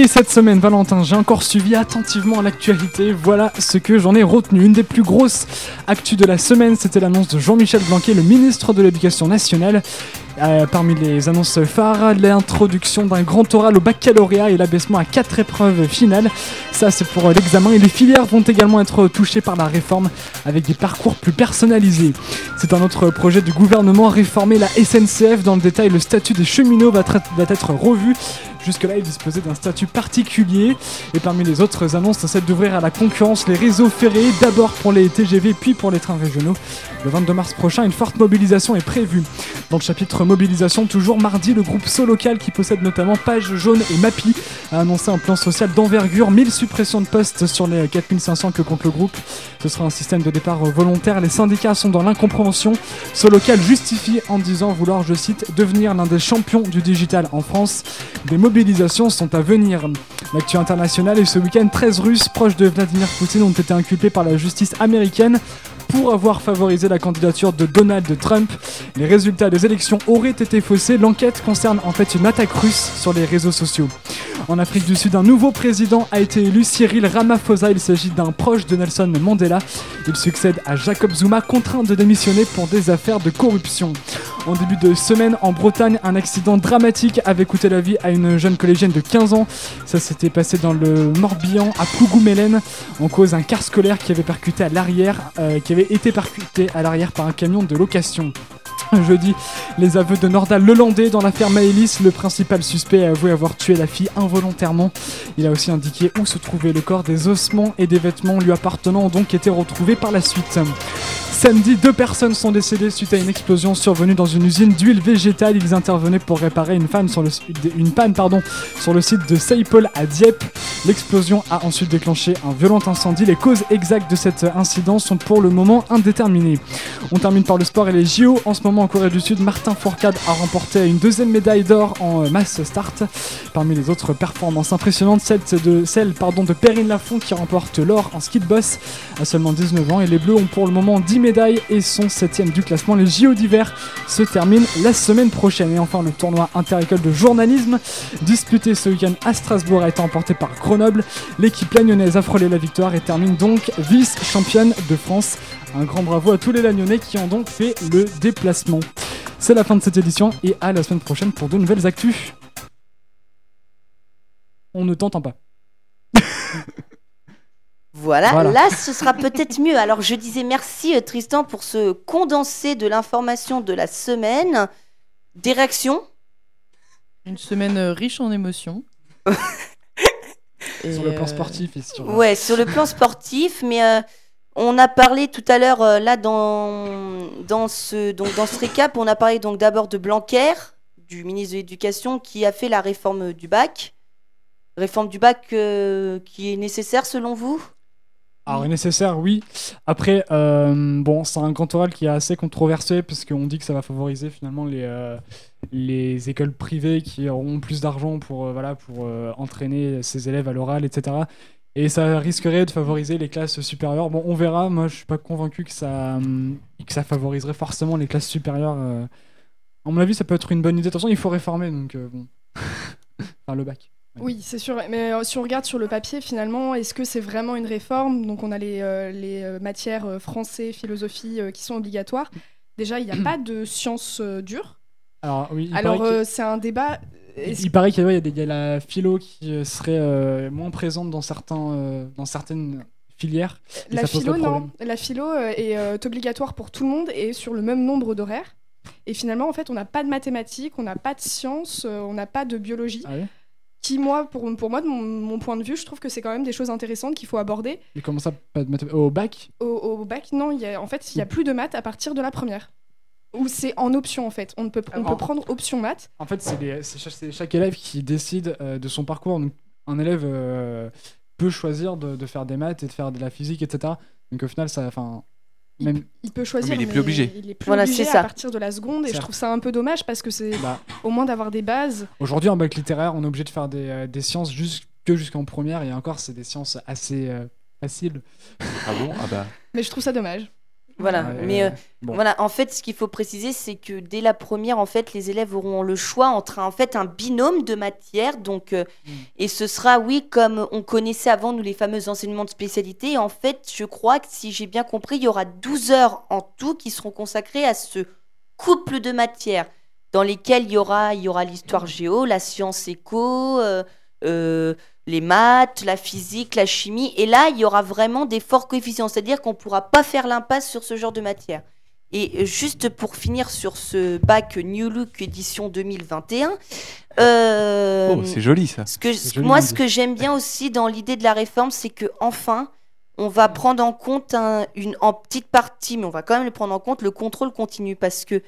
Et cette semaine, Valentin, j'ai encore suivi attentivement l'actualité. Voilà ce que j'en ai retenu. Une des plus grosses actus de la semaine, c'était l'annonce de Jean-Michel Blanquet, le ministre de l'Éducation nationale. Euh, parmi les annonces phares, l'introduction d'un grand oral au baccalauréat et l'abaissement à quatre épreuves finales. Ça, c'est pour l'examen. Et les filières vont également être touchées par la réforme avec des parcours plus personnalisés. C'est un autre projet du gouvernement, réformer la SNCF. Dans le détail, le statut des cheminots va, va être revu. Jusque-là, il disposait d'un statut particulier. Et parmi les autres annonces, c'est d'ouvrir à la concurrence les réseaux ferrés, d'abord pour les TGV, puis pour les trains régionaux. Le 22 mars prochain, une forte mobilisation est prévue. Dans le chapitre mobilisation, toujours mardi, le groupe Solocal, qui possède notamment Page Jaune et Mappy, a annoncé un plan social d'envergure, 1000 suppressions de postes sur les 4500 que compte le groupe. Ce sera un système de départ volontaire. Les syndicats sont dans l'incompréhension. Solocal justifie en disant vouloir, je cite, devenir l'un des champions du digital en France. Des mobilisations sont à venir. L'actu internationale est ce week-end 13 Russes proches de Vladimir Poutine ont été inculpés par la justice américaine pour avoir favorisé la candidature de Donald Trump. Les résultats des élections auraient été faussés. L'enquête concerne en fait une attaque russe sur les réseaux sociaux. En Afrique du Sud, un nouveau président a été élu, Cyril Ramaphosa. Il s'agit d'un proche de Nelson Mandela. Il succède à Jacob Zuma, contraint de démissionner pour des affaires de corruption. En début de semaine, en Bretagne, un accident dramatique avait coûté la vie à une jeune collégienne de 15 ans. Ça s'était passé dans le Morbihan, à Plougoumelen, en cause d'un car scolaire qui avait percuté à l'arrière, euh, qui avait été percuté à l'arrière par un camion de location. Jeudi, les aveux de Nordal Lelandais dans l'affaire Maëlys, le principal suspect a avoué avoir tué la fille involontairement. Il a aussi indiqué où se trouvait le corps des ossements et des vêtements lui appartenant ont donc été retrouvés par la suite. Samedi, deux personnes sont décédées suite à une explosion survenue dans une usine d'huile végétale. Ils intervenaient pour réparer une, panne sur le, une panne sur le site de Saipol à Dieppe. L'explosion a ensuite déclenché un violent incendie. Les causes exactes de cet incident sont pour le moment indéterminées. On termine par le sport et les JO. En ce moment en Corée du Sud, Martin Fourcade a remporté une deuxième médaille d'or en mass start. Parmi les autres performances impressionnantes, celle de, celle, pardon, de Perrine Lafont qui remporte l'or en ski de boss à seulement 19 ans. Et les Bleus ont pour le moment 10 médailles et son septième du classement. Les JO d'hiver se terminent la semaine prochaine. Et enfin, le tournoi interécole de journalisme disputé ce week-end à Strasbourg a été emporté par Grenoble. L'équipe lagnonnaise a frôlé la victoire et termine donc vice-championne de France. Un grand bravo à tous les Lagnonnais qui ont donc fait le déplacement. C'est la fin de cette édition et à la semaine prochaine pour de nouvelles actus. On ne t'entend pas. Voilà, là ce sera peut-être mieux. Alors je disais merci euh, Tristan pour ce condensé de l'information de la semaine. Des réactions? Une semaine euh, riche en émotions. sur le plan sportif et sur... Ouais, sur le plan sportif, mais euh, on a parlé tout à l'heure là dans, dans, ce, donc, dans ce récap, on a parlé donc d'abord de Blanquer, du ministre de l'Éducation, qui a fait la réforme du bac. Réforme du bac qui est nécessaire selon vous? Alors nécessaire, oui. Après, euh, bon, c'est un grand oral qui est assez controversé parce qu'on dit que ça va favoriser finalement les, euh, les écoles privées qui auront plus d'argent pour, euh, voilà, pour entraîner ses élèves à l'oral, etc. Et ça risquerait de favoriser les classes supérieures. Bon, on verra. Moi, je suis pas convaincu que ça, que ça favoriserait forcément les classes supérieures. À mon avis, ça peut être une bonne idée. De toute façon, il faut réformer, donc bon. enfin, le bac. Oui, c'est sûr. Mais euh, si on regarde sur le papier, finalement, est-ce que c'est vraiment une réforme? Donc, on a les, euh, les euh, matières français, philosophie qui sont obligatoires. Déjà, il n'y a pas de sciences dures. Alors, oui, Alors c'est un débat. Il, paraît qu'il y, a la philo qui serait moins présente dans, certains, dans certaines filières. La philo, non. La philo est obligatoire pour tout le monde et sur le même nombre d'horaires. Et finalement, en fait, on n'a pas de mathématiques, on n'a pas de sciences, on n'a pas de biologie. Ah qui, moi, pour, pour moi, de mon, point de vue, je trouve que c'est quand même des choses intéressantes qu'il faut aborder. Et comment ça, pas de maths Au bac? Au, au, bac, non. Y a, en fait, il n'y a plus de maths à partir de la première. Ou c'est en option, en fait. On peut, on peut prendre option maths. En fait, c'est chaque, élève qui décide euh, de son parcours. Donc, un élève euh, peut choisir de, de, faire des maths et de faire de la physique, etc. Donc, au final, ça, enfin, il, peut choisir, mais il est plus obligé. Il est plus obligé à partir de la seconde, et je trouve ça un peu dommage parce que c'est bah. au moins d'avoir des bases. Aujourd'hui, en bac littéraire, on est obligé de faire des, euh, des sciences juste que jusqu'en première, et encore, c'est des sciences assez euh, faciles. Ah bon? Ah bah. Mais je trouve ça dommage. Voilà, Ouais, mais euh, bon. voilà, en fait, ce qu'il faut préciser, c'est que dès la première, en fait, les élèves auront le choix entre en fait un binôme de matières, donc euh, Mm. et ce sera oui comme on connaissait avant nous les fameux enseignements de spécialité. En fait, je crois que si j'ai bien compris, il y aura 12 heures en tout qui seront consacrées à ce couple de matières dans lesquelles il y aura il y aura l'histoire géo, la science éco, euh, les maths, la physique, la chimie. Et là, il y aura vraiment des forts coefficients, c'est-à-dire qu'on ne pourra pas faire l'impasse sur ce genre de matière. Et euh, juste pour finir sur ce bac New Look édition 2021, euh, Oh, c'est joli ça. ce que, C'est joli, moi, ce que j'aime bien aussi dans l'idée de la réforme, c'est que enfin, on va prendre en compte un- une, en petite partie, mais on va quand même le prendre en compte, le contrôle continu. Parce que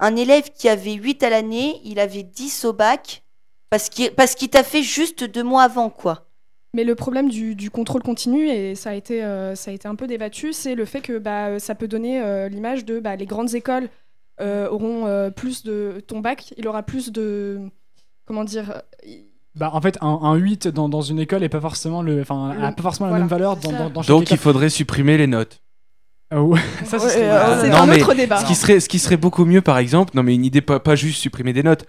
un élève qui avait 8 à l'année, il avait 10 au bac, parce qu'il parce qu'il t'a fait juste deux mois avant, quoi. Mais le problème du, du contrôle continu, et ça a été, euh, ça a été un peu débattu, c'est le fait que bah, ça peut donner euh, l'image de bah, les grandes écoles euh, auront euh, plus de. Ton bac, il aura plus de. Comment dire Bah, en fait, un, un 8 dans, dans une école est pas forcément, le, enfin, Le- a pas forcément voilà. la même valeur dans, dans, dans chaque Donc il faudrait supprimer les notes. Ouais, ça, ce euh, c'est non, un mais autre débat. Ce qui serait, ce qui serait beaucoup mieux, par exemple, non mais une idée pas, pas juste supprimer des notes,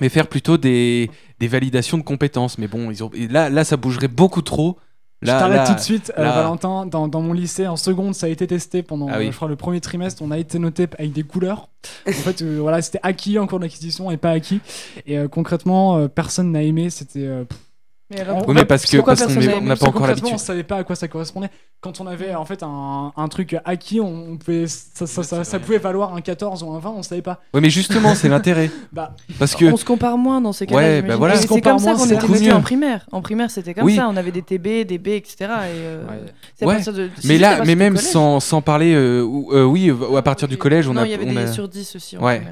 mais faire plutôt des, des validations de compétences. Mais bon, ils ont, là, là, ça bougerait beaucoup trop. Je Là, t'arrête là- tout de suite, euh, Valentin. Dans, dans mon lycée, en seconde, ça a été testé pendant, Ah oui. euh, je crois, le premier trimestre. On a été noté avec des couleurs. En fait, euh, voilà, c'était acquis en cours d'acquisition et pas acquis. Et euh, concrètement, personne n'a aimé. C'était. Pff, Mais alors, Oui, mais parce que parce qu'on n'a on pas encore on l'habitude. savait pas à quoi ça correspondait. Quand on avait en fait un, un truc acquis, on, on pouvait, ça, ça, ça, ça pouvait valoir un 14 ou un 20, on savait pas. Oui, mais justement, c'est l'intérêt. Bah, Parce que On se compare moins dans ces cas-là. Ouais, bah voilà. On C'est compare comme ça moins, qu'on était mieux. en primaire. En primaire, c'était comme Oui. ça. On avait des TB, des B, etc. Et, euh, ouais. de- mais là, mais même sans, sans parler, euh, ou- euh, oui, à partir du collège, on non, a. il y avait on des sur 10 aussi. Ouais.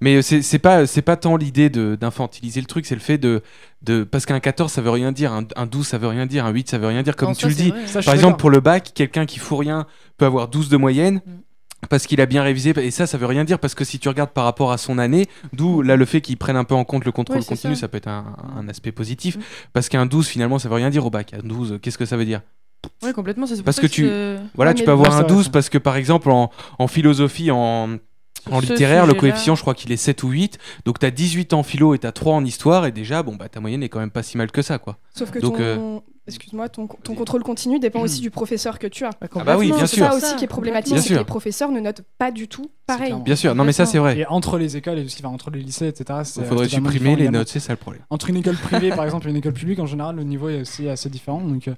Mais euh, c'est pas c'est pas tant l'idée d'infantiliser le truc, c'est le fait de de parce qu'un 14 ça veut rien dire, un, un 12 ça veut rien dire, un 8 ça veut rien dire comme Non, tu ça, le dis. Ça, Par exemple pour le bac, quelqu'un qui fout rien peut avoir 12 de moyenne. Mm. Parce qu'il a bien révisé, et ça, ça veut rien dire, parce que si tu regardes par rapport à son année, d'où là le fait qu'ils prennent un peu en compte le contrôle c'est continu, ça. ça. peut être un, un aspect positif, Mm. parce qu'un 12 finalement ça veut rien dire au bac. Un 12, qu'est-ce que ça veut dire? Ouais, complètement. c'est pour Parce ça que tu- Voilà, Ouais, tu peux avoir un vrai, 12 ça. parce que par exemple en, en philosophie, en, en Ce littéraire, le coefficient, je crois qu'il est 7 ou 8. Donc tu as 18 en philo et tu as 3 en histoire. Et déjà, bon, bah, ta moyenne est quand même pas si mal que ça. quoi. Sauf que Donc, ton, euh, excuse-moi, ton, ton contrôle continu dépend aussi du professeur que tu as. Ouais, Ah bah oui, bien C'est sûr. ça aussi qui est problématique, Bien c'est que les professeurs ne notent pas du tout pareil. Bien sûr, non mais ça c'est vrai. Et entre les écoles et aussi, enfin, entre les lycées, etc. c'est, Il faudrait supprimer les notes, c'est ça le problème. Entre une école privée, par exemple, et une école publique, en général, le niveau est aussi assez différent. Donc, euh,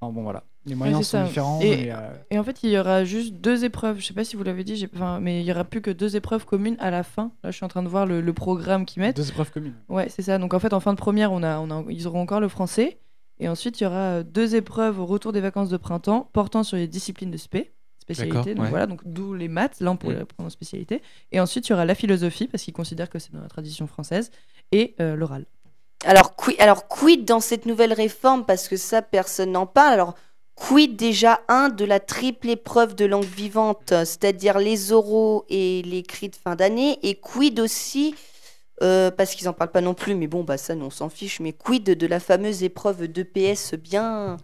enfin, bon, voilà. Les moyens sont ça. différents. Et- euh, Et en fait, il y aura juste deux épreuves. Je sais pas si vous l'avez dit, enfin, mais il y aura plus que deux épreuves communes à la fin. Là, je suis en train de voir le, le programme qu'ils mettent. deux épreuves communes. Ouais, c'est ça. Donc en fait, en fin de première, on a, on a, ils auront encore le français. Et ensuite, il y aura euh, deux épreuves au retour des vacances de printemps portant sur les disciplines de spé, spécialité. D'accord, Donc ouais. voilà, donc d'où les maths, là on pourrait prendre en spécialité. Et ensuite, il y aura la philosophie, parce qu'ils considèrent que c'est dans la tradition française, et euh, l'oral. Alors, qui- alors, quid dans cette nouvelle réforme? Parce que ça, personne n'en parle. Alors, quid déjà, un, de la triple épreuve de langue vivante, c'est-à-dire les oraux et l'écrit de fin d'année? Et quid aussi, euh, parce qu'ils n'en parlent pas non plus, mais bon, bah ça, nous, on s'en fiche, mais quid de la fameuse épreuve d'EPS bien...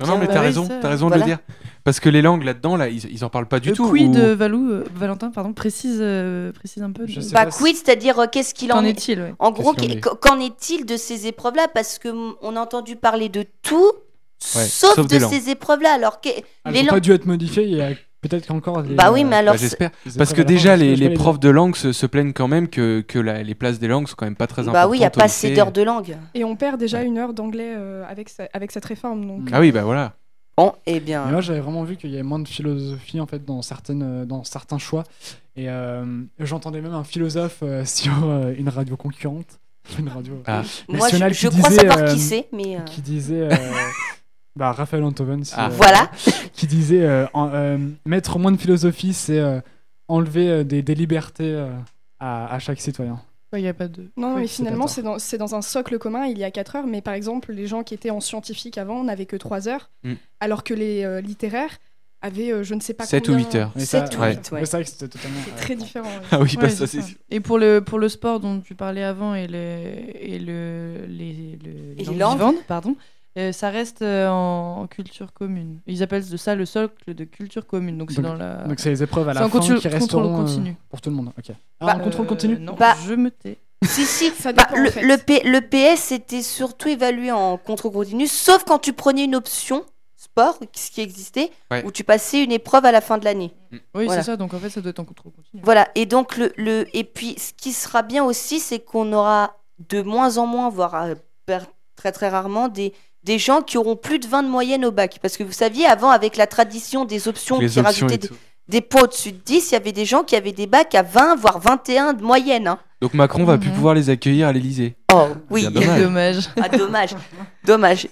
Non, non, mais t'as raison, ça, t'as raison voilà. de le dire. Parce que les langues là-dedans, là, ils, ils en parlent pas du le tout. quid ou- Valou, euh, Valentin, pardon, précise, euh, précise un peu. Je Bah, quid, c'est-à-dire euh, qu'est-ce qu'il Qu'en en est est-il ouais. En gros, en qu'en est-il de ces épreuves-là? Parce que on a entendu parler de tout, sauf, sauf de ces épreuves-là. Alors, que- Elles les n'ont langues- pas dû être modifiées. Il y a peut-être qu'encore. des, Bah oui, mais euh, alors, Bah, J'espère. Parce que déjà, les, profs de langue se, se plaignent quand même que, que la- les places des langues sont quand même pas très importantes. bah oui, il n'y a pas assez d'heures de langue. Et on perd déjà Ouais. une heure d'anglais euh, avec, avec cette réforme. Donc, Ah oui, bah voilà. Bon, eh Mais bien. moi, j'avais vraiment vu qu'il y avait moins de philosophie en fait dans certaines, euh, dans certains choix. Et euh, j'entendais même un philosophe euh, sur euh, une radio concurrente, une radio Ah. Moi, je, nationale je qui crois disait, savoir euh, qui c'est, mais. euh, qui disait, euh, bah, Raphaël Antoven, Ah. euh, Voilà. qui disait euh, en- euh, mettre moins de philosophie, c'est euh, enlever euh, des, des libertés euh, à, à chaque citoyen. Il n'y a pas de. Non, Ouais, mais finalement, c'est dans, c'est dans un socle commun, il y a 4 heures, mais par exemple, les gens qui étaient en scientifique avant n'avaient que 3 heures, Mm. alors que les euh, littéraires avaient euh, je ne sais pas 7 ou combien. 8 heures. Mais Sept ça, ou ouais. huit, ouais. C'est c'était totalement. Euh, très différent. Ah oui, bah ça c'est ça. sûr. Et pour le, pour le sport dont tu parlais avant et, le, et le, les, le- Et les langues vivantes, pardon, Ça reste euh, en, en culture commune. Ils appellent de ça le socle de culture commune. Donc c'est dans la. Donc c'est les épreuves à la fin contrôle- qui contrôle resteront euh, continu. pour tout le monde. Ok. Ah, Bah, un contrôle Euh, continu Non, Bah- je me tais. Si, si. Ça Bah, le, en fait. le P- le PS était surtout évalué en contrôle continu, sauf quand tu prenais une option sport, ce qui existait, Ouais. où tu passais une épreuve à la fin de l'année. Oui, Voilà. c'est ça. Donc en fait, ça doit être en contrôle continu. Voilà. Et donc le, le et puis ce qui sera bien aussi, c'est qu'on aura de moins en moins, voire très très rarement des des gens qui auront plus de 20 de moyenne au bac. Parce que vous saviez, avant, avec la tradition des options Les qui options rajoutaient des, des points au-dessus de 10, il y avait des gens qui avaient des bacs à 20, voire 21 de moyenne. hein. Donc Macron va plus Mhm. pouvoir les accueillir à l'Elysée. Oh, oui. Dommage. Dommage. Ah, dommage. dommage.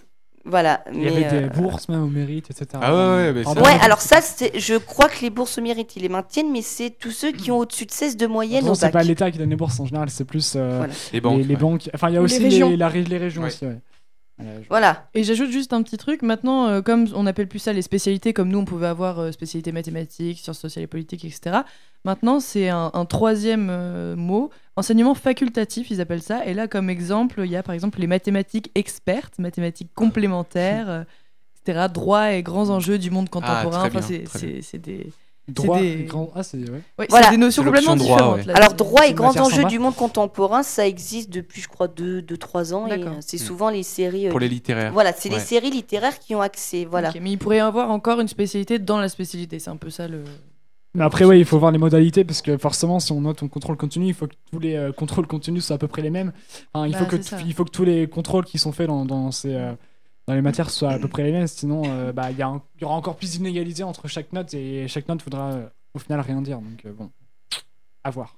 Voilà. Il y mais, avait des euh, bourses même au mérite, etc. Ah ouais, ouais, ça- Ouais, alors ça, c'est- je crois que les bourses au mérite, ils les maintiennent, mais c'est tous ceux qui ont au-dessus de 16 de moyenne Non, c'est pas l'État qui donne les bourses en général, c'est plus euh, Voilà. Les banques. les, banques. Enfin, il y a aussi les les, régions. la les régions Ouais. aussi. Voilà. Et j'ajoute juste un petit truc. Maintenant, euh, comme on appelle plus ça les spécialités, comme nous on pouvait avoir euh, spécialité mathématiques, sciences sociales et politiques, etc. Maintenant, c'est un, un troisième euh, mot, enseignement facultatif, ils appellent ça. Et là, comme exemple, il y a par exemple les mathématiques expertes, mathématiques complémentaires, euh, etc. Droit et grands enjeux du monde contemporain. très bien, enfin, c'est des, Droit, des- grand. Ah, c'est. Ouais. ouais, Voilà. c'est des notions C'est l'option complètement droit, différentes. ouais. là. Alors, droit et grands enjeux du monde contemporain, ça existe depuis, je crois, 2-3 ans. Et euh, c'est Mm. souvent les séries. euh, Pour les littéraires. Voilà, c'est les séries littéraires qui ont accès. Voilà. Mais il pourrait y avoir encore une spécialité dans la spécialité. C'est un peu ça le. Mais après, ouais, il faut voir les modalités parce que forcément, si on note un contrôle continu, il faut que tous les euh, contrôles continus soient à peu près les mêmes. Enfin, il, Bah, faut que il faut que tous les contrôles qui sont faits dans, dans ces. euh, dans les matières soient à peu près les mêmes, sinon euh, bah, il y, un- il y aura encore plus d'inégalités entre chaque note et chaque note voudra euh, au final rien dire. Donc euh, bon, à voir.